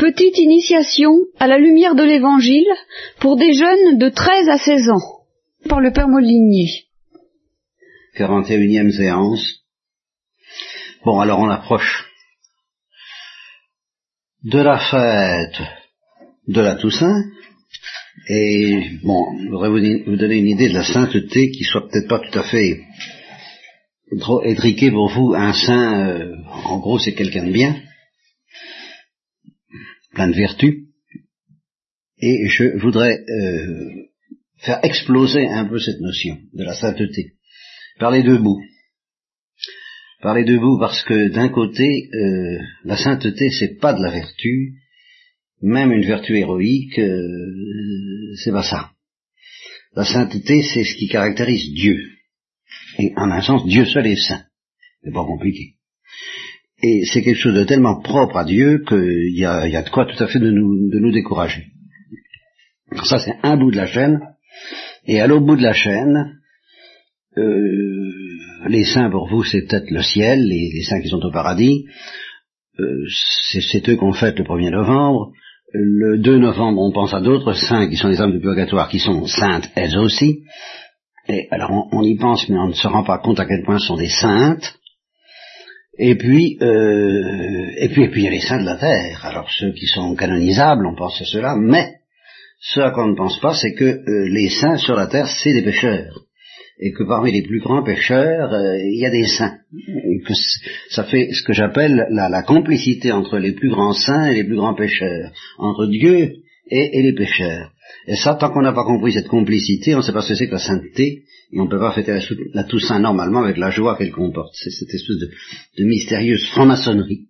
Petite initiation à la lumière de l'Évangile pour des jeunes de 13 à 16 ans, par le Père Molinier. 41e séance. Bon, alors on approche de la fête de la Toussaint, et bon, je voudrais vous donner une idée de la sainteté qui soit peut-être pas tout à fait trop étriquée pour vous. Un saint, euh, en gros, c'est quelqu'un de bien plein de vertus, et je voudrais euh, faire exploser un peu cette notion de la sainteté, par les deux bouts. Par les deux bouts parce que d'un côté, euh, la sainteté c'est pas de la vertu, même une vertu héroïque, euh, c'est pas ça. La sainteté c'est ce qui caractérise Dieu. Et en un sens, Dieu seul est saint. C'est pas compliqué. Et c'est quelque chose de tellement propre à Dieu qu'il y a, y a de quoi tout à fait de nous, de nous décourager. Ça, c'est un bout de la chaîne. Et à l'autre bout de la chaîne, euh, les saints pour vous, c'est peut-être le ciel, les, saints qui sont au paradis. Euh, c'est eux qu'on fête le 1er novembre. Le 2 novembre, on pense à d'autres saints qui sont les âmes du purgatoire, qui sont saintes elles aussi. Et alors on, on y pense, mais on ne se rend pas compte à quel point ce sont des saintes. Et puis, euh, et puis, et puis il y a les saints de la terre. Alors ceux qui sont canonisables, on pense à cela, mais ce à quoi on ne pense pas, c'est que euh, les saints sur la terre, c'est des pécheurs. Et que parmi les plus grands pécheurs, euh, il y a des saints. Et que ça fait ce que j'appelle la, complicité entre les plus grands saints et les plus grands pécheurs, entre Dieu et, et les pécheurs. Et ça, tant qu'on n'a pas compris cette complicité, on ne sait pas ce que c'est que la sainteté, et on ne peut pas fêter la, Toussaint normalement avec la joie qu'elle comporte. C'est cette espèce de, mystérieuse franc-maçonnerie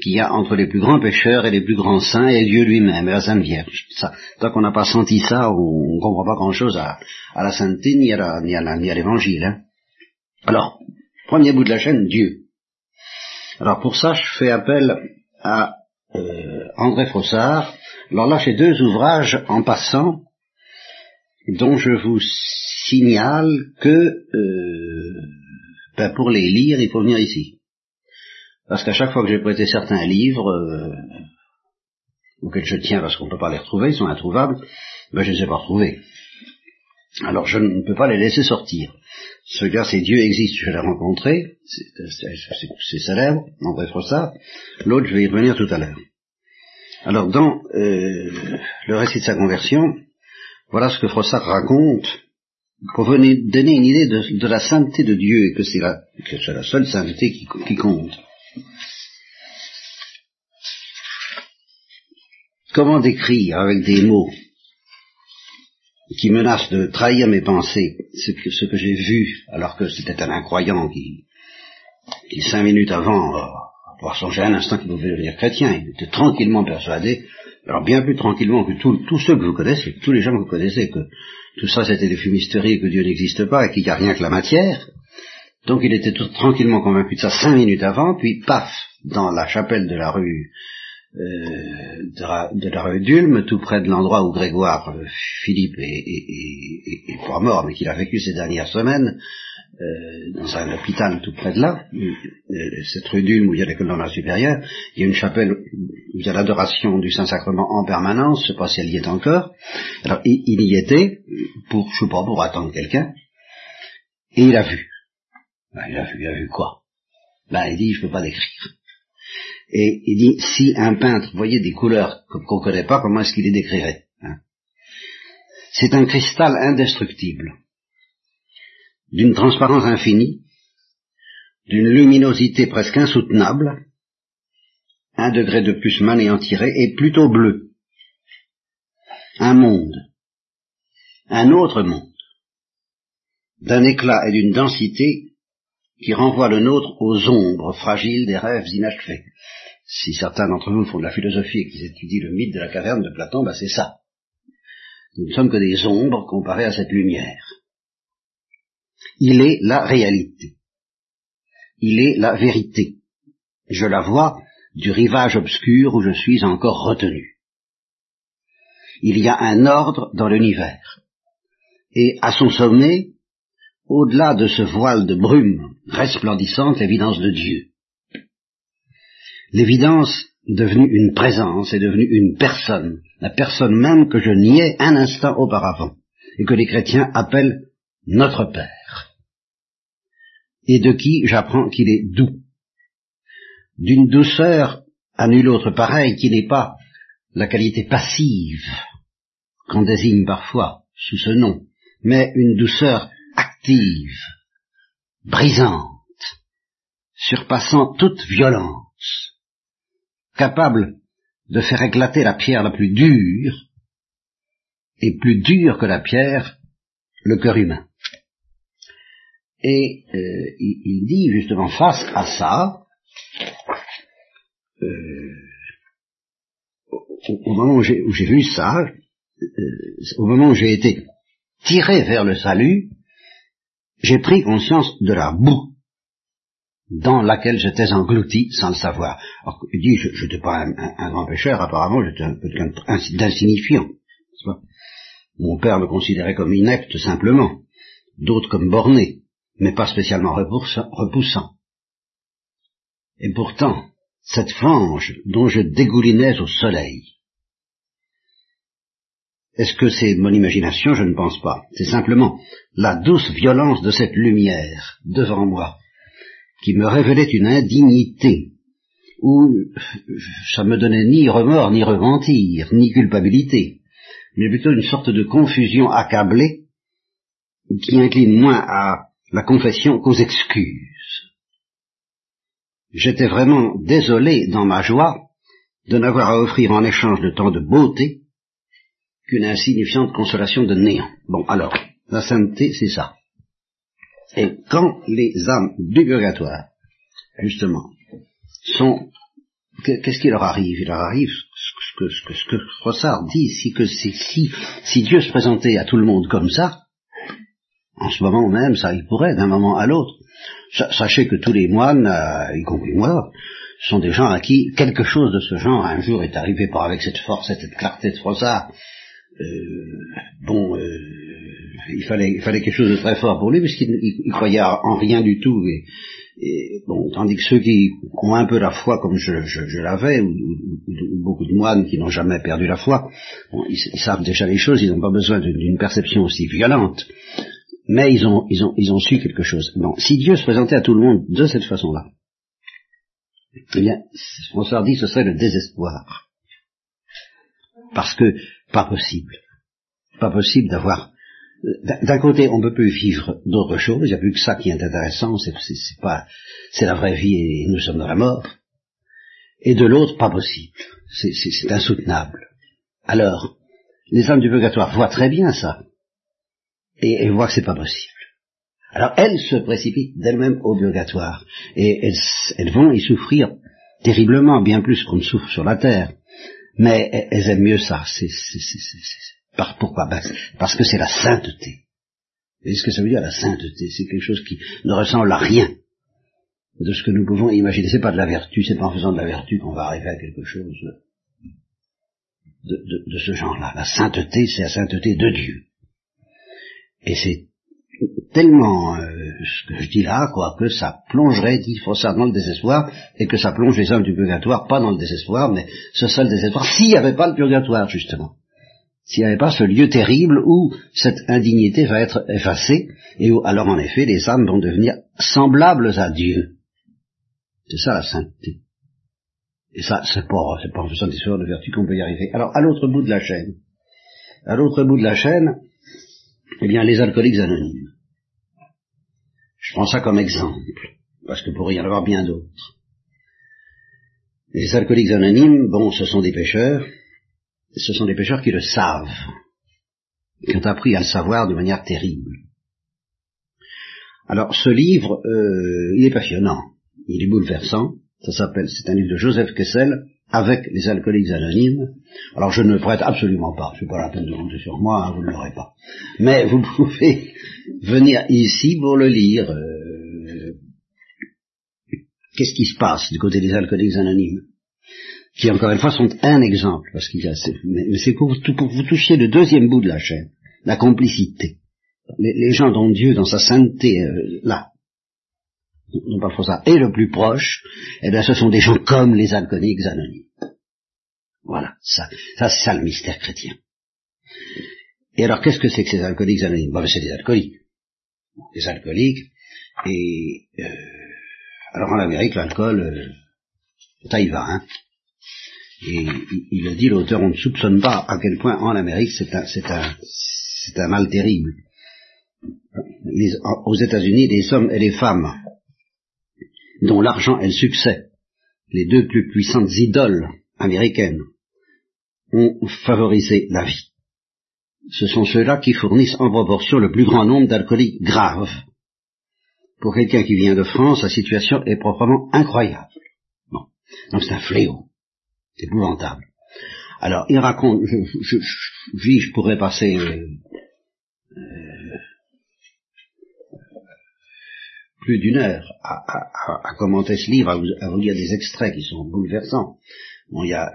qu'il y a entre les plus grands pécheurs et les plus grands saints et Dieu lui-même et la Sainte Vierge. Ça, tant qu'on n'a pas senti ça, on ne comprend pas grand-chose à, la sainteté ni à, l'évangile. Hein. Alors, premier bout de la chaîne, Dieu. Alors pour ça, je fais appel à euh, André Frossard, alors là, j'ai deux ouvrages en passant dont je vous signale que euh, ben pour les lire, il faut venir ici. Parce qu'à chaque fois que j'ai prêté certains livres, euh, auxquels je tiens parce qu'on ne peut pas les retrouver, ils sont introuvables, ben je ne les ai pas retrouvés. Alors je ne peux pas les laisser sortir. Ce gars, c'est Dieu existe, je l'ai rencontré, c'est célèbre, en bref ça. L'autre, je vais y revenir tout à l'heure. Alors dans euh, le récit de sa conversion, voilà ce que Froissart raconte pour venir donner une idée de, la sainteté de Dieu et que c'est la, seule sainteté qui, compte. Comment décrire avec des mots qui menacent de trahir mes pensées ce que, ce que j'ai vu alors que c'était un incroyant qui, qui cinq minutes avant euh, avoir songé un instant qu'il pouvait devenir chrétien. Il était tranquillement persuadé, alors bien plus tranquillement que tous ceux que vous connaissez, tous les gens que vous connaissez, que tout ça c'était des fumisteries, que Dieu n'existe pas et qu'il n'y a rien que la matière. Donc il était tout tranquillement convaincu de ça cinq minutes avant, puis paf, dans la chapelle de la rue euh, de, la, rue d'Ulm, tout près de l'endroit où Grégoire euh, Philippe est, mort, mais qu'il a vécu ces dernières semaines, euh, dans un hôpital tout près de là, cette rue d'Ulm où il y a l'école normale supérieure, il y a une chapelle où il y a l'adoration du Saint-Sacrement en permanence, je ne sais pas si elle y est encore. Alors il, y était, pour, je sais pas, pour attendre quelqu'un, et il a vu. Ben, il a vu, il a vu quoi? Ben il dit, je peux pas décrire. Et il dit, si un peintre voyait des couleurs qu'on ne connaît pas, comment est-ce qu'il les décrirait hein? C'est un cristal indestructible, d'une transparence infinie, d'une luminosité presque insoutenable, un degré de plus m'anéantirait, et plutôt bleu. Un monde, un autre monde, d'un éclat et d'une densité qui renvoie le nôtre aux ombres fragiles des rêves inachevés. Si certains d'entre vous font de la philosophie et qu'ils étudient le mythe de la caverne de Platon, ben c'est ça. Nous ne sommes que des ombres comparées à cette lumière. Il est la réalité. Il est la vérité. Je la vois du rivage obscur où je suis encore retenu. Il y a un ordre dans l'univers. Et à son sommet, au-delà de ce voile de brume resplendissante, l'évidence de Dieu. L'évidence devenu une présence, est devenu une personne, la personne même que je niais un instant auparavant, et que les chrétiens appellent notre Père, et de qui j'apprends qu'il est doux, d'une douceur à nul autre pareil qui n'est pas la qualité passive qu'on désigne parfois sous ce nom, mais une douceur active, brisante, surpassant toute violence, capable de faire éclater la pierre la plus dure, et plus dure que la pierre, le cœur humain. Et euh, il, dit justement face à ça, euh, au, moment où j'ai vu ça, euh, au moment où j'ai été tiré vers le salut, j'ai pris conscience de la boue dans laquelle j'étais englouti sans le savoir. Alors, il dit, je n'étais pas un, grand pécheur, apparemment j'étais un peu d'insignifiant. Mon père me considérait comme inepte simplement, d'autres comme borné, mais pas spécialement repoussant. Et pourtant, cette fange dont je dégoulinais au soleil, est-ce que c'est mon imagination? Je ne pense pas. C'est simplement la douce violence de cette lumière devant moi qui me révélait une indignité où ça me donnait ni remords, ni repentir, ni culpabilité, mais plutôt une sorte de confusion accablée qui incline moins à la confession qu'aux excuses. J'étais vraiment désolé dans ma joie de n'avoir à offrir en échange de tant de beauté qu'une insignifiante consolation de néant. Bon, alors, la sainteté, c'est ça. Et quand les âmes du justement, sont... Qu'est-ce qui leur arrive? Il leur arrive ce que, ce que, ce dit, si, que si Dieu se présentait à tout le monde comme ça, en ce moment même, ça il pourrait, d'un moment à l'autre. Sachez que tous les moines, euh, y compris moi, sont des gens à qui quelque chose de ce genre un jour est arrivé par avec cette force, cette clarté de Froissart, euh, bon, euh, il fallait, il fallait quelque chose de très fort pour lui, puisqu'il il croyait en rien du tout. Et, bon, tandis que ceux qui ont un peu la foi, comme je, l'avais, ou, beaucoup de moines qui n'ont jamais perdu la foi, ils, savent déjà les choses, ils n'ont pas besoin d'une perception aussi violente. Mais ils ont, ils ont, ils ont su quelque chose. Bon, si Dieu se présentait à tout le monde de cette façon-là, eh bien, François dit, ce serait le désespoir. Parce que pas possible. Pas possible d'avoir. D'un côté, on ne peut plus vivre d'autre chose. Il n'y a plus que ça qui est intéressant. C'est pas, c'est la vraie vie et nous sommes dans la mort. Et de l'autre, pas possible. C'est insoutenable. Alors, les âmes du purgatoire voient très bien ça et, elles voient que c'est pas possible. Alors elles se précipitent d'elles-mêmes au purgatoire et elles, elles vont y souffrir terriblement, bien plus qu'on ne souffre sur la terre. Mais elles aiment mieux ça. C'est, par, pourquoi? Ben, Parce que c'est la sainteté. Vous voyez ce que ça veut dire la sainteté? C'est quelque chose qui ne ressemble à rien de ce que nous pouvons imaginer. C'est pas de la vertu, c'est pas en faisant de la vertu qu'on va arriver à quelque chose de, de, de ce genre-là. La sainteté, c'est la sainteté de Dieu. Et c'est tellement euh, ce que je dis là, quoi, que ça plongerait, dit ça dans le désespoir, et que ça plonge les hommes du purgatoire, pas dans le désespoir, mais ce seul désespoir, s'il n'y avait pas le purgatoire, justement. S'il n'y avait pas ce lieu terrible où cette indignité va être effacée, et où alors en effet les âmes vont devenir semblables à Dieu. C'est ça la sainteté. Et ça, c'est pas, c'est pas en faisant des de vertu qu'on peut y arriver. Alors, à l'autre bout de la chaîne, à l'autre bout de la chaîne, eh bien, les alcooliques anonymes. Je prends ça comme exemple, parce que pourrait y en avoir bien d'autres. Les alcooliques anonymes, bon, ce sont des pêcheurs, ce sont des pêcheurs qui le savent, qui ont appris à le savoir de manière terrible. Alors, ce livre, euh, il est passionnant, il est bouleversant, ça s'appelle, c'est un livre de Joseph Kessel, avec les alcooliques anonymes. Alors je ne le prête absolument pas, je n'ai pas la peine de compter sur moi, hein, vous ne l'aurez pas. Mais vous pouvez venir ici pour le lire. Euh, qu'est-ce qui se passe du côté des alcooliques anonymes Qui encore une fois sont un exemple, parce qu'il y a, c'est pour, pour, vous toucher le deuxième bout de la chaîne, la complicité. Les, gens dont Dieu, dans sa sainteté, euh, là, responsable, et le plus proche, eh bien ce sont des gens comme les alcooliques anonymes. Voilà, ça, ça c'est ça le mystère chrétien. Et alors qu'est-ce que c'est que ces alcooliques anonymes? Ben, C'est des alcooliques. Des alcooliques, et euh, alors en Amérique, l'alcool, euh, ça y va, hein. Et il, le dit, l'auteur, on ne soupçonne pas à quel point en Amérique c'est un, c'est un, c'est un mal terrible. aux États-Unis, les hommes et les femmes dont l'argent et le succès, les deux plus puissantes idoles américaines, ont favorisé la vie. Ce sont ceux-là qui fournissent en proportion le plus grand nombre d'alcooliques graves. Pour quelqu'un qui vient de France, la situation est proprement incroyable. Bon. Donc c'est un fléau. C'est épouvantable. Alors, il raconte, je, je, pourrais passer euh, euh, plus d'une heure à, commenter ce livre, à vous, lire des extraits qui sont bouleversants. Bon, euh,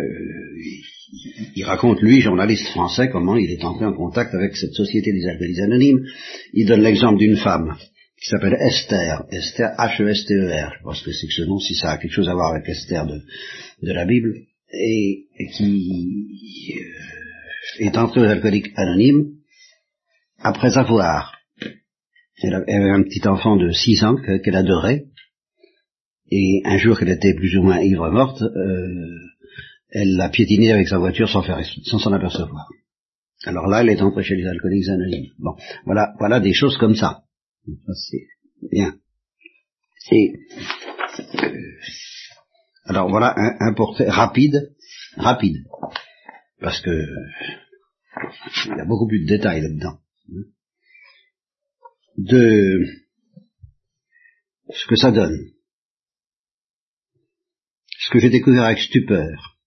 il, raconte, lui, journaliste français, comment il est entré en contact avec cette société des alcooliques anonymes. Il donne l'exemple d'une femme qui s'appelle Esther, Esther H-E-S-T-E-R, je que c'est que ce nom, si ça a quelque chose à voir avec Esther de, la Bible, et, et qui euh, est entrée aux alcooliques anonymes après avoir, elle avait un petit enfant de 6 ans qu'elle adorait, et un jour qu'elle était plus ou moins ivre morte, euh, elle l'a piétinée avec sa voiture sans faire sans s'en apercevoir. Alors là, elle est entrée chez les alcooliques anonymes. Bon, voilà, voilà des choses comme ça. Ça c'est bien. Et euh, alors voilà un, un, portrait rapide, rapide, parce que il y a beaucoup plus de détails là-dedans. De ce que ça donne. Ce que j'ai découvert avec stupeur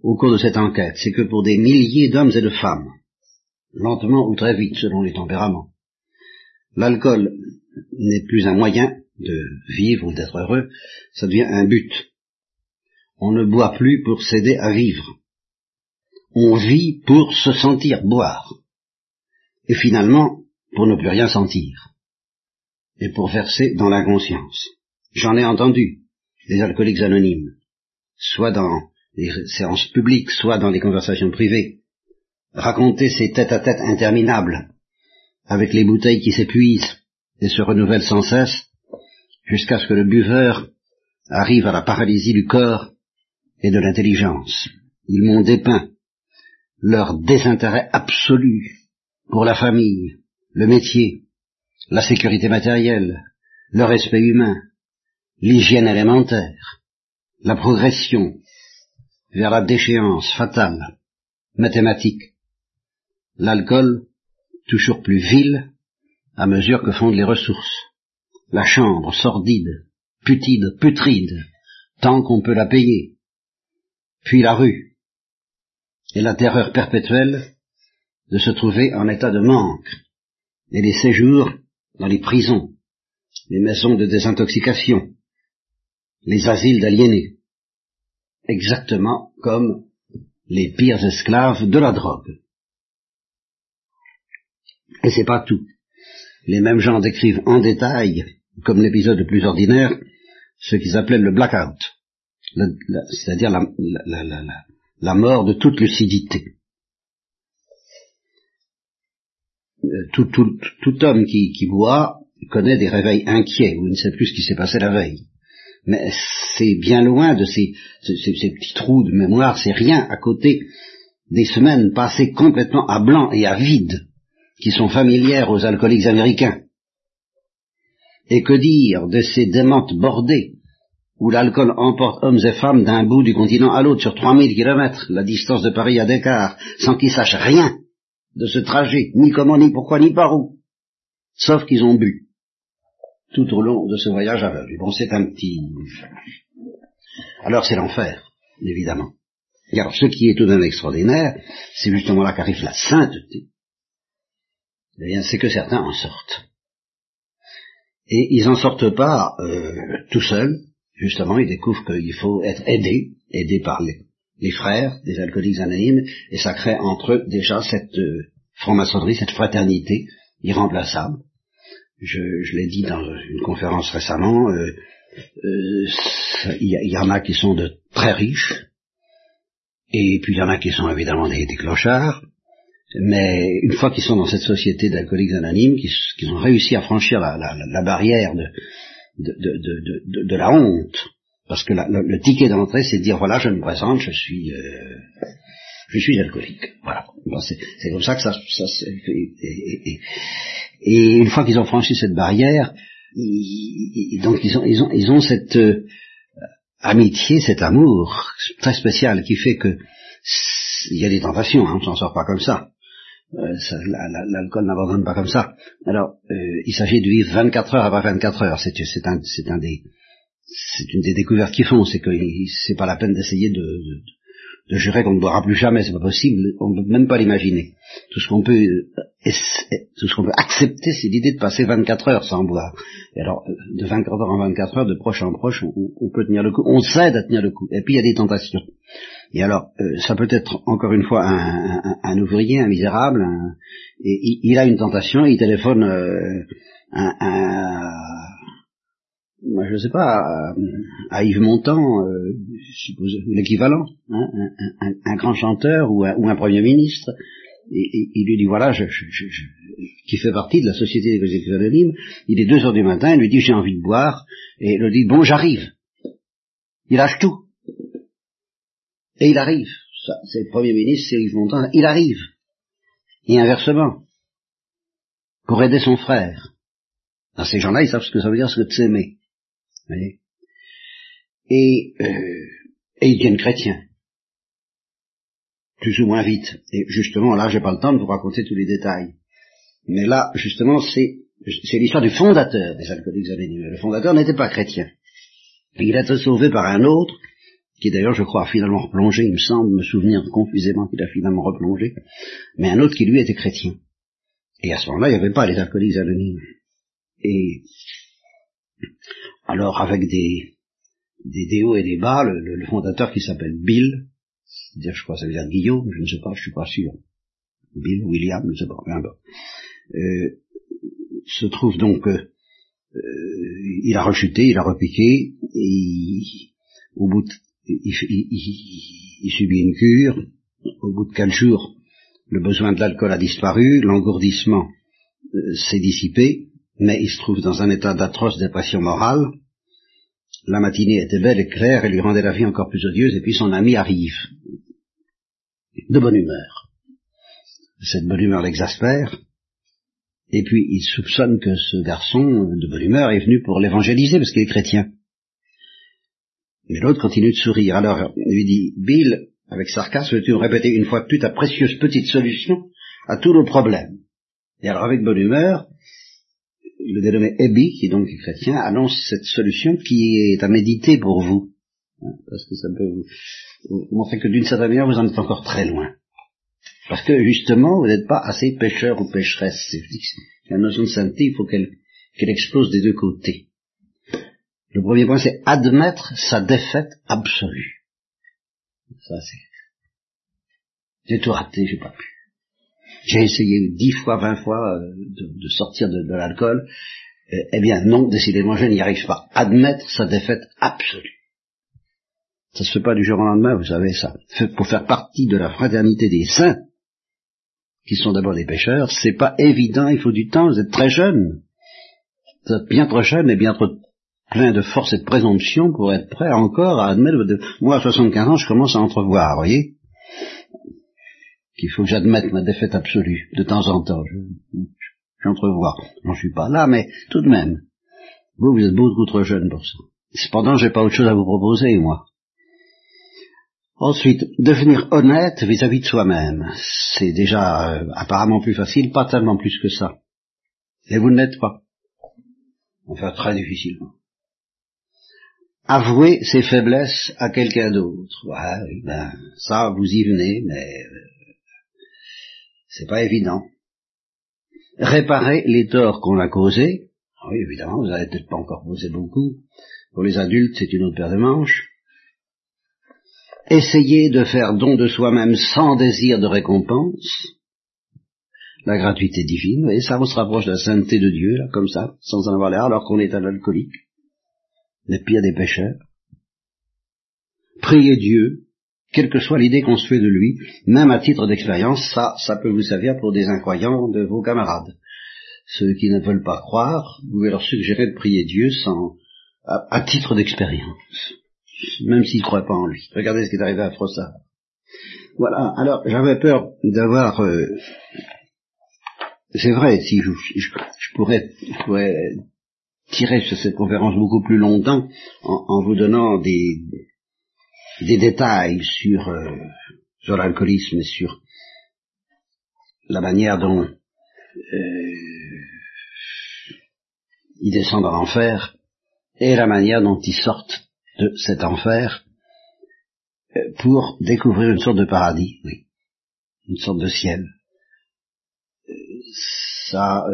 au cours de cette enquête, c'est que pour des milliers d'hommes et de femmes, lentement ou très vite selon les tempéraments, l'alcool n'est plus un moyen de vivre ou d'être heureux, ça devient un but. On ne boit plus pour s'aider à vivre. On vit pour se sentir boire. Et finalement, pour ne plus rien sentir. Et pour verser dans l'inconscience. J'en ai entendu des alcooliques anonymes, soit dans les séances publiques, soit dans les conversations privées, raconter ces tête-à-tête interminables, avec les bouteilles qui s'épuisent et se renouvellent sans cesse, jusqu'à ce que le buveur arrive à la paralysie du corps et de l'intelligence. Ils m'ont dépeint leur désintérêt absolu pour la famille, le métier, la sécurité matérielle, le respect humain, l'hygiène élémentaire, la progression vers la déchéance fatale, mathématique, l'alcool toujours plus vil à mesure que fondent les ressources, la chambre sordide, putide, putride, tant qu'on peut la payer, puis la rue, et la terreur perpétuelle de se trouver en état de manque, et les séjours dans les prisons, les maisons de désintoxication, les asiles d'aliénés, exactement comme les pires esclaves de la drogue. Et c'est pas tout. Les mêmes gens décrivent en détail, comme l'épisode le plus ordinaire, ce qu'ils appelaient le blackout, c'est-à-dire la, mort de toute lucidité. Euh, tout, tout, homme qui, qui boit connaît des réveils inquiets, ou ne sait plus ce qui s'est passé la veille. Mais c'est bien loin de ces, ces, petits trous de mémoire, c'est rien à côté des semaines passées complètement à blanc et à vide qui sont familières aux alcooliques américains. Et que dire de ces démentes bordées où l'alcool emporte hommes et femmes d'un bout du continent à l'autre sur 3000 kilomètres, la distance de Paris à Dakar, sans qu'ils sachent rien? De ce trajet, ni comment, ni pourquoi, ni par où, sauf qu'ils ont bu tout au long de ce voyage aveugle. Bon, c'est un petit... Alors c'est l'enfer, évidemment. Et alors ce qui est tout de même extraordinaire, c'est justement là qu'arrive la sainteté. Eh bien, c'est que certains en sortent. Et ils n'en sortent pas euh, tout seuls, justement, ils découvrent qu'il faut être aidé, aidé par les, frères des alcooliques anonymes, et ça crée entre eux déjà cette euh, franc-maçonnerie, cette fraternité irremplaçable. Je, je l'ai dit dans une conférence récemment, euh, euh, il y, en a qui sont de très riches, et puis il y en a qui sont évidemment des, clochards, mais une fois qu'ils sont dans cette société d'alcooliques anonymes, qu'ils ont réussi à franchir la, barrière de, de, de, la honte, parce que le, ticket d'entrée, c'est de dire voilà, je me présente, je suis, euh, je suis alcoolique. Voilà. c'est comme ça que ça, ça et, et, une fois qu'ils ont franchi cette barrière, donc ils ont, ils ont, ils ont cette euh, amitié, cet amour très spécial qui fait que il y a des tentations, hein, on s'en sort pas comme ça. Euh, L'alcool n'abandonne pas comme ça. Alors, euh, il s'agit de vivre 24 heures après 24 heures. C'est un, un des, c'est une des découvertes qu'ils font, c'est que c'est pas la peine d'essayer de, de, jurer qu'on ne boira plus jamais, c'est pas possible, on ne peut même pas l'imaginer. Tout ce qu'on peut, euh, tout ce qu'on peut accepter, c'est l'idée de passer 24 heures sans boire. Et alors, euh, de 24 heures en 24 heures, de proche en proche, on, peut tenir le coup, on s'aide à tenir le coup. Et puis il y a des tentations. Et alors, euh, ça peut être encore une fois un, ouvrier, un misérable, et il, a une tentation, il téléphone un je ne sais pas, à, Yves Montand, euh, je l'équivalent, hein, un, grand chanteur ou un, premier ministre, il lui dit voilà, je, qui fait partie de la société des exécuteurs anonymes, il est deux heures du matin, il lui dit j'ai envie de boire, et il lui dit bon j'arrive. Il lâche tout. Et il arrive. Ça, c'est le premier ministre, c'est Yves Montand, il arrive. Et inversement. Pour aider son frère. Dans ces gens-là, ils savent ce que ça veut dire, ce que de s'aimer. Et, euh, et ils deviennent chrétiens. Plus ou moins vite. Et justement, là, j'ai pas le temps de vous raconter tous les détails. Mais là, justement, c'est, c'est l'histoire du fondateur des alcooliques anonymes. Le fondateur n'était pas chrétien. Il a été sauvé par un autre, qui d'ailleurs, je crois, a finalement replongé, il me semble me souvenir confusément qu'il a finalement replongé, mais un autre qui lui était chrétien. Et à ce moment-là, il n'y avait pas les alcooliques anonymes. Et alors avec des, des, hauts et des bas, le, fondateur qui s'appelle Bill, je crois que ça veut dire Guillaume, je ne sais pas, je suis pas sûr. Bill, William, je ne sais pas, euh, se trouve donc, euh, il a rechuté, il a repiqué, et au bout de, il, subit une cure, au bout de quatre jours, le besoin de l'alcool a disparu, l'engourdissement euh, s'est dissipé, mais il se trouve dans un état d'atroce dépression morale. La matinée était belle et claire et lui rendait la vie encore plus odieuse, et puis son ami arrive, de bonne humeur. Cette bonne humeur l'exaspère, et puis il soupçonne que ce garçon de bonne humeur est venu pour l'évangéliser parce qu'il est chrétien. Mais l'autre continue de sourire. Alors il lui dit, Bill, avec sarcasme, veux-tu me répéter une fois de plus ta précieuse petite solution à tous nos problèmes? Et alors avec bonne humeur, le dénommé Ebi, qui est donc chrétien, annonce cette solution qui est à méditer pour vous. Hein, parce que ça peut vous, montrer que d'une certaine manière, vous en êtes encore très loin. Parce que justement, vous n'êtes pas assez pécheur ou pécheresse. La notion de sainteté, il faut qu'elle qu'elle explose des deux côtés. Le premier point, c'est admettre sa défaite absolue. Ça, c'est... J'ai tout raté, j'ai pas pu. J'ai essayé dix fois, vingt fois euh, de, sortir de, l'alcool. Euh, eh bien non, décidément, je n'y arrive pas. Admettre sa défaite absolue. Ça se fait pas du jour au lendemain, vous savez ça. Pour faire partie de la fraternité des saints, qui sont d'abord des pécheurs, c'est pas évident, il faut du temps, vous êtes très jeune. Vous êtes bien trop jeune et bien trop plein de force et de présomption pour être prêt encore à admettre... Moi, à 75 ans, je commence à entrevoir, vous voyez qu'il faut que j'admette ma défaite absolue, de temps en temps. J'entrevois. Je, suis pas là, mais tout de même. Vous, vous êtes beaucoup trop jeune pour ça. Cependant, j'ai pas autre chose à vous proposer, moi. Ensuite, devenir honnête vis-à-vis de soi-même. C'est déjà euh, apparemment plus facile, pas tellement plus que ça. Et vous ne l'êtes pas. Enfin, très difficilement. Avouer ses faiblesses à quelqu'un d'autre. Ouais, ben, ça, vous y venez, mais euh, c'est pas évident. Réparer les torts qu'on a causés, ah oui, évidemment, vous n'avez peut-être pas encore causé beaucoup. Pour les adultes, c'est une autre paire de manches. Essayer de faire don de soi-même sans désir de récompense. la gratuité divine, et ça vous se rapproche de la sainteté de Dieu, là, comme ça, sans en avoir l'air, alors qu'on est un alcoolique, n'est pire des pécheurs. Priez Dieu, quelle que soit l'idée qu'on se fait de lui, même à titre d'expérience, ça, ça peut vous servir pour des incroyants de vos camarades. Ceux qui ne veulent pas croire, vous pouvez leur suggérer de prier Dieu sans, à, titre d'expérience, même s'ils ne croient pas en lui. Regardez ce qui est arrivé à Frossard. Voilà, alors j'avais peur d'avoir... Euh, c'est vrai, si je, je, pourrais, tirer sur cette conférence beaucoup plus longtemps en vous donnant des, des détails sur, euh, sur l'alcoolisme et sur la manière dont euh, ils descendent dans l'enfer et la manière dont ils sortent de cet enfer euh, pour découvrir une sorte de paradis, oui, une sorte de ciel. Ça,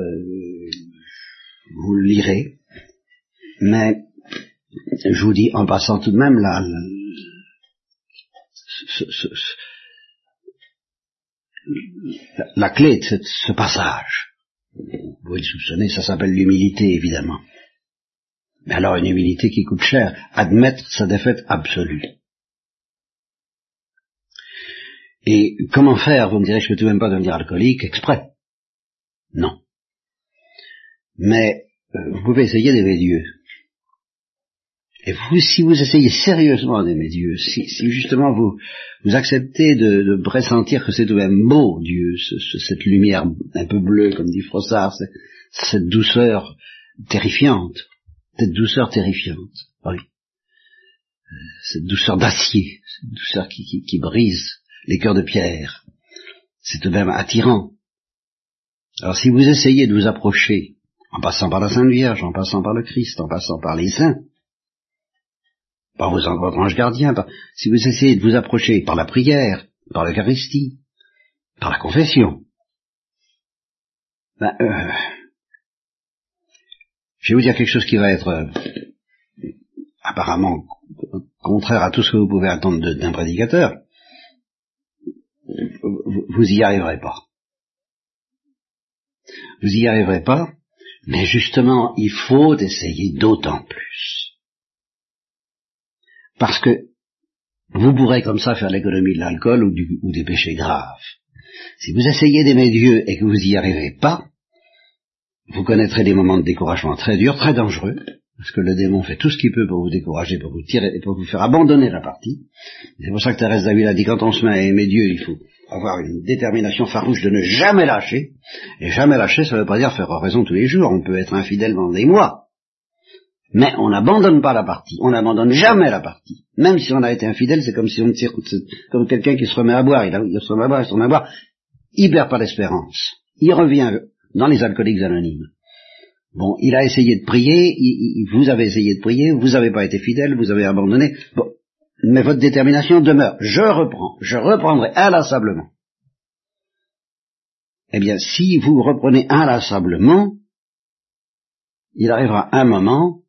vous le lirez, mais je vous dis en passant tout de même la clé de ce passage, vous pouvez le soupçonner, ça s'appelle l'humilité, évidemment. Mais alors une humilité qui coûte cher, admettre sa défaite absolue. Et comment faire Vous me direz, je ne peux tout même pas devenir alcoolique exprès? Non. Mais euh, vous pouvez essayer d'aimer Dieu. Et vous, si vous essayez sérieusement d'aimer Dieu, si, justement vous, vous acceptez de, de pressentir que c'est tout même beau, Dieu, cette lumière un peu bleue, comme dit Frossard, cette douceur terrifiante, cette douceur terrifiante, oui. Cette douceur d'acier, cette douceur qui, qui, qui brise les cœurs de pierre, c'est tout de même attirant. Alors si vous essayez de vous approcher, en passant par la Sainte Vierge, en passant par le Christ, en passant par les saints, par vos anges gardiens, si vous essayez de vous approcher par la prière, par l'Eucharistie, par la confession, ben, euh, je vais vous dire quelque chose qui va être euh, apparemment contraire à tout ce que vous pouvez attendre d'un prédicateur. Vous y arriverez pas. Vous y arriverez pas, mais justement, il faut essayer d'autant plus. Parce que vous pourrez comme ça faire l'économie de l'alcool ou, des péchés graves. Si vous essayez d'aimer Dieu et que vous n'y arrivez pas, vous connaîtrez des moments de découragement très durs, très dangereux, parce que le démon fait tout ce qu'il peut pour vous décourager, pour vous tirer et pour vous faire abandonner la partie. C'est pour ça que Thérèse David a dit quand on se met à aimer Dieu, il faut avoir une détermination farouche de ne jamais lâcher. Et jamais lâcher, ça ne veut pas dire faire raison tous les jours. On peut être infidèle dans des mois. Mais on n'abandonne pas la partie, on n'abandonne jamais la partie. Même si on a été infidèle, c'est comme si on tire, comme quelqu'un qui se remet à boire, il, se remet à boire, il se remet à boire, il perd pas l'espérance. Il revient dans les alcooliques anonymes. Bon, il a essayé de prier, vous avez essayé de prier, vous n'avez pas été fidèle, vous avez abandonné. Bon, mais votre détermination demeure. Je reprends, je reprendrai inlassablement. Eh bien, si vous reprenez inlassablement, il arrivera un moment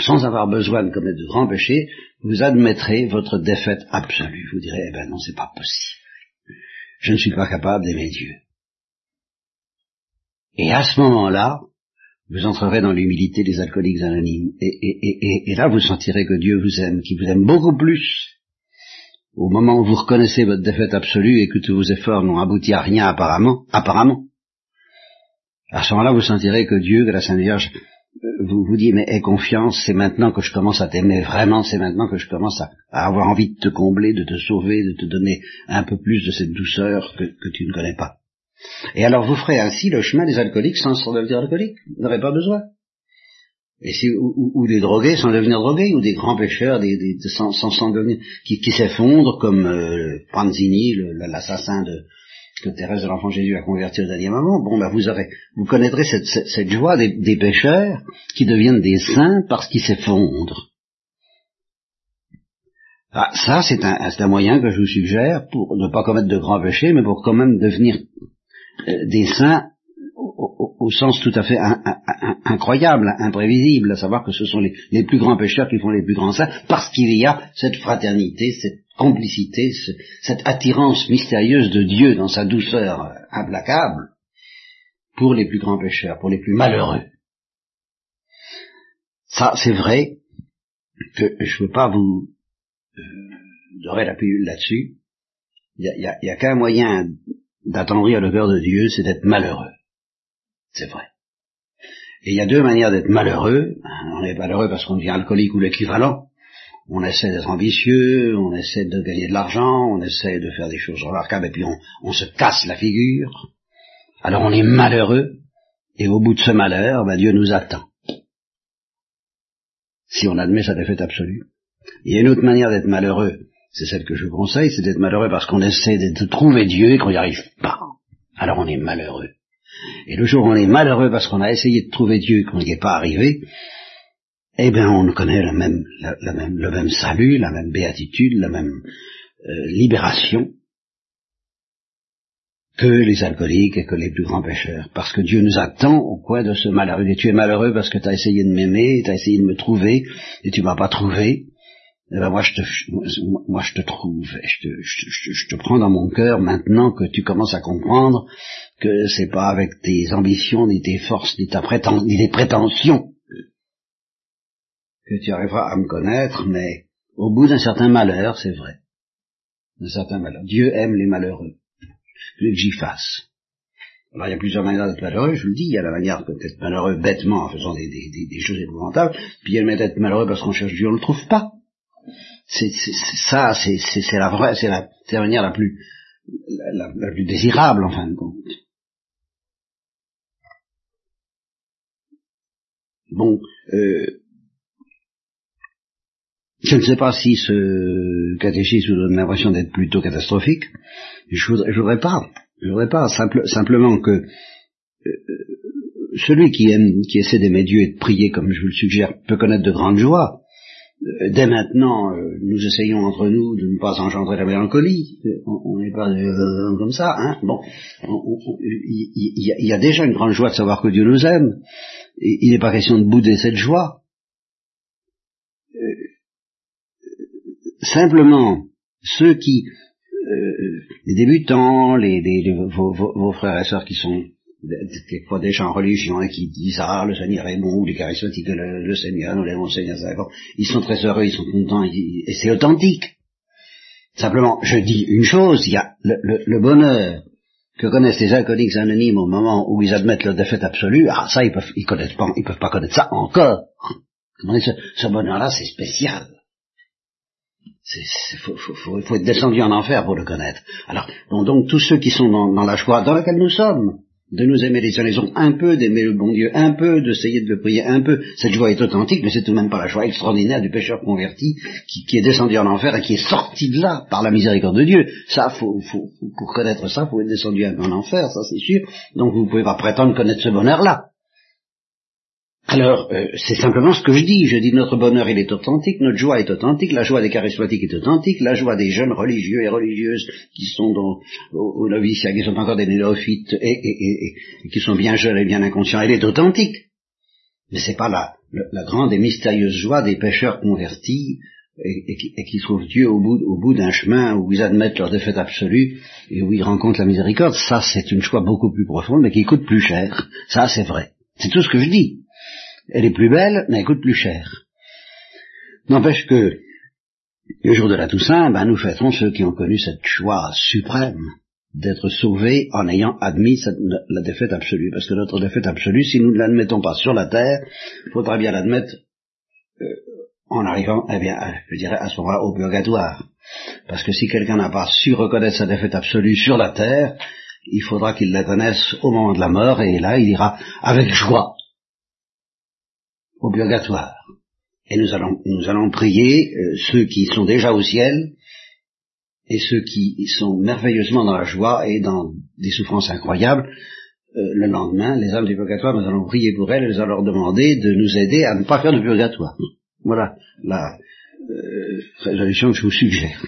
sans avoir besoin de commettre de grands péchés, vous admettrez votre défaite absolue. Vous direz, eh ben non, c'est pas possible. Je ne suis pas capable d'aimer Dieu. Et à ce moment-là, vous entrerez dans l'humilité des alcooliques anonymes. Et, et, là, vous sentirez que Dieu vous aime, qu'il vous aime beaucoup plus. Au moment où vous reconnaissez votre défaite absolue et que tous vos efforts n'ont abouti à rien apparemment, apparemment, à ce moment-là, vous sentirez que Dieu, que la Sainte Vierge, vous vous dites, mais aie confiance, c'est maintenant que je commence à t'aimer vraiment, c'est maintenant que je commence à, avoir envie de te combler, de te sauver, de te donner un peu plus de cette douceur que, tu ne connais pas. Et alors vous ferez ainsi le chemin des alcooliques sans, devenir alcooliques. Vous n'aurez pas besoin. Et si, ou, des drogués sans devenir drogués, ou des grands pêcheurs des, sans, sans, devenir, qui, s'effondrent comme euh, Panzini, l'assassin de, que Thérèse de l'Enfant Jésus a converti au dernier moment, bon, ben vous aurez, vous connaîtrez cette, cette, joie des, des, pécheurs qui deviennent des saints parce qu'ils s'effondrent. Ah, ça, c'est un, un, moyen que je vous suggère pour ne pas commettre de grands péchés, mais pour quand même devenir euh, des saints au, sens tout à fait incroyable, imprévisible, à savoir que ce sont les, les, plus grands pécheurs qui font les plus grands saints, parce qu'il y a cette fraternité, cette complicité, cette attirance mystérieuse de Dieu dans sa douceur implacable, pour les plus grands pécheurs, pour les plus malheureux. Ça, c'est vrai que je ne veux pas vous euh, dorer la pilule là-dessus. Il n'y a, a qu'un moyen d'attendrir le cœur de Dieu, c'est d'être malheureux. C'est vrai. Et il y a deux manières d'être malheureux. On est malheureux parce qu'on devient alcoolique ou l'équivalent. On essaie d'être ambitieux, on essaie de gagner de l'argent, on essaie de faire des choses remarquables, et puis on, se casse la figure. Alors on est malheureux, et au bout de ce malheur, ben Dieu nous attend. Si on admet sa défaite absolue. Il y a une autre manière d'être malheureux, c'est celle que je vous conseille, c'est d'être malheureux parce qu'on essaie de trouver Dieu et qu'on n'y arrive pas. Alors on est malheureux. Et le jour où on est malheureux parce qu'on a essayé de trouver Dieu et qu'on n'y est pas arrivé, eh bien on connaît le même, salut, la même béatitude, la même euh, libération que les alcooliques et que les plus grands pécheurs. Parce que Dieu nous attend au coin de ce malheureux. Et tu es malheureux parce que tu as essayé de m'aimer, tu as essayé de me trouver, et tu m'as pas trouvé. Eh ben moi je te, trouve, je te, je, te prends dans mon cœur maintenant que tu commences à comprendre que c'est pas avec tes ambitions, ni tes forces, ni, ta ni tes prétentions que tu arriveras à me connaître, mais au bout d'un certain malheur, c'est vrai, d'un certain malheur. Dieu aime les malheureux. Que j'y fasse. Alors il y a plusieurs manières d'être malheureux, je vous le dis, il y a la manière d'être malheureux bêtement en faisant des, choses épouvantables, puis il y a le manière d'être malheureux parce qu'on cherche Dieu, on ne le trouve pas c'est ça, c'est la vraie, c'est la, la, manière la plus, la, la, plus désirable en fin de compte. Bon, euh, je ne sais pas si ce catéchisme vous donne l'impression d'être plutôt catastrophique. Je voudrais, je voudrais pas, je voudrais pas simple, simplement que euh, celui qui aime, qui essaie d'aimer Dieu et de prier comme je vous le suggère peut connaître de grandes joies. Euh, dès maintenant, euh, nous essayons entre nous de ne pas engendrer la mélancolie. Euh, on n'est pas comme ça, hein. Bon, il y, a déjà une grande joie de savoir que Dieu nous aime. Il n'est pas question de bouder cette joie. Simplement, ceux qui, les débutants, les, vos, frères et sœurs qui sont quelquefois des gens religieux et qui disent ah le Seigneur est bon, ou les charismatiques le, le Seigneur, nous l'aimons Seigneur, ils sont très heureux, ils sont contents, et c'est authentique. Simplement, je dis une chose, il y a le, bonheur que connaissent les alcooliques anonymes au moment où ils admettent leur défaite absolue, ah ça ils peuvent ils connaissent pas, ils peuvent pas connaître ça encore. Ce bonheur-là, c'est spécial. Il faut, être descendu en enfer pour le connaître. Alors, donc, tous ceux qui sont dans la joie dans laquelle nous sommes, de nous aimer les uns les autres un peu, d'aimer le bon Dieu un peu, d'essayer de le prier un peu. Cette joie est authentique, mais c'est tout de même pas la joie extraordinaire du pécheur converti qui, est descendu en enfer et qui est sorti de là par la miséricorde de Dieu. Ça, pour connaître ça, faut être descendu en enfer, ça c'est sûr. Donc vous ne pouvez pas prétendre connaître ce bonheur-là. Alors, euh, c'est simplement ce que je dis. Je dis notre bonheur, il est authentique, notre joie est authentique, la joie des charismatiques est authentique, la joie des jeunes religieux et religieuses qui sont dans, au, au noviciat, qui sont encore des néophytes et, qui sont bien jeunes et bien inconscients, elle est authentique. Mais c'est pas la, la, grande et mystérieuse joie des pécheurs convertis et, qui, trouvent Dieu au bout, au bout d'un chemin où ils admettent leur défaite absolue et où ils rencontrent la miséricorde. Ça, c'est une joie beaucoup plus profonde, mais qui coûte plus cher. Ça, c'est vrai. C'est tout ce que je dis. Elle est plus belle, mais elle coûte plus cher. N'empêche que, le jour de la Toussaint, ben, nous fêterons ceux qui ont connu cette joie suprême d'être sauvés en ayant admis la défaite absolue. Parce que notre défaite absolue, si nous ne l'admettons pas sur la terre, il faudra bien l'admettre euh, en arrivant, eh bien, je dirais à ce moment-là au purgatoire. Parce que si quelqu'un n'a pas su reconnaître sa défaite absolue sur la terre, il faudra qu'il la connaisse au moment de la mort, et là, il ira avec joie au purgatoire. Et nous allons, nous allons prier euh, ceux qui sont déjà au ciel et ceux qui sont merveilleusement dans la joie et dans des souffrances incroyables. Euh, le lendemain, les âmes du purgatoire, nous allons prier pour elles et nous allons leur demander de nous aider à ne pas faire de purgatoire. Voilà la euh, résolution que je vous suggère.